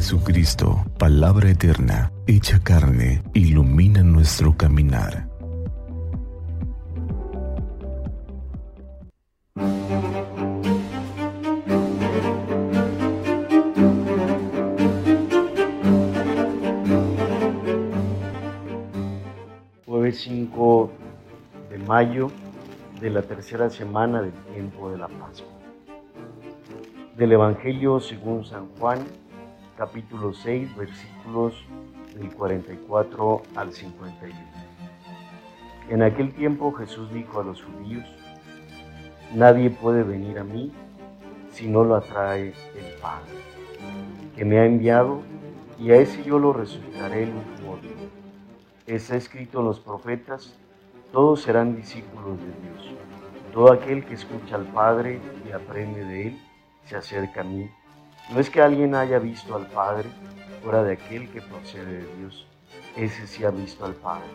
Jesucristo, palabra eterna, hecha carne, ilumina nuestro caminar. Jueves 5 de mayo de la tercera semana del tiempo de la Pascua. Del Evangelio según San Juan, capítulo 6, versículos del 44 al 51. En aquel tiempo Jesús dijo a los judíos, Nadie puede venir a mí si no lo atrae el Padre, que me ha enviado, y a ese yo lo resucitaré en último día. Está escrito en los profetas, todos serán discípulos de Dios. Todo aquel que escucha al Padre y aprende de Él, se acerca a mí no es que alguien haya visto al Padre fuera de aquel que procede de Dios. Ese sí ha visto al Padre.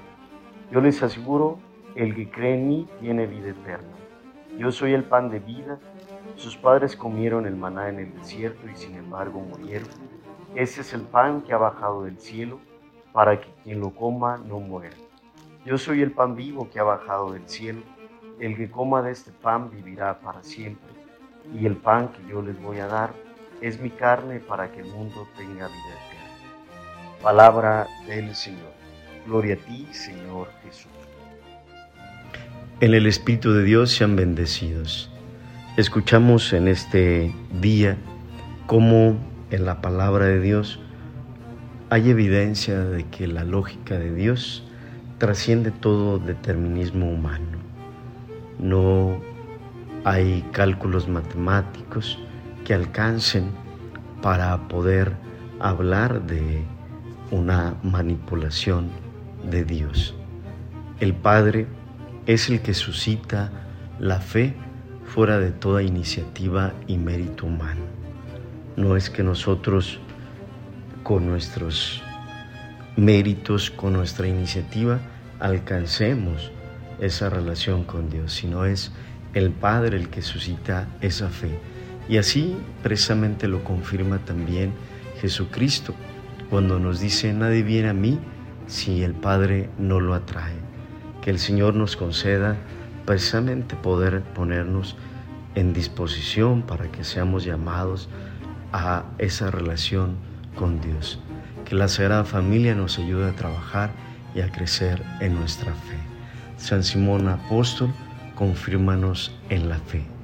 Yo les aseguro, el que cree en mí tiene vida eterna. Yo soy el pan de vida. Sus padres comieron el maná en el desierto y sin embargo murieron. Ese es el pan que ha bajado del cielo para que quien lo coma no muera. Yo soy el pan vivo que ha bajado del cielo. El que coma de este pan vivirá para siempre. Y el pan que yo les voy a dar es mi carne para que el mundo tenga vida eterna. Palabra del Señor. Gloria a ti, Señor Jesús. En el Espíritu de Dios sean bendecidos. Escuchamos en este día cómo en la palabra de Dios hay evidencia de que la lógica de Dios trasciende todo determinismo humano. No hay cálculos matemáticos, que alcancen para poder hablar de una manipulación de Dios. El Padre es el que suscita la fe fuera de toda iniciativa y mérito humano. No es que nosotros con nuestros méritos, con nuestra iniciativa, alcancemos esa relación con Dios, sino es el Padre el que suscita esa fe y así precisamente lo confirma también Jesucristo cuando nos dice, nadie viene a mí si el Padre no lo atrae. Que el Señor nos conceda precisamente poder ponernos en disposición para que seamos llamados a esa relación con Dios. Que la Sagrada Familia nos ayude a trabajar y a crecer en nuestra fe. San Simón Apóstol, confírmanos en la fe.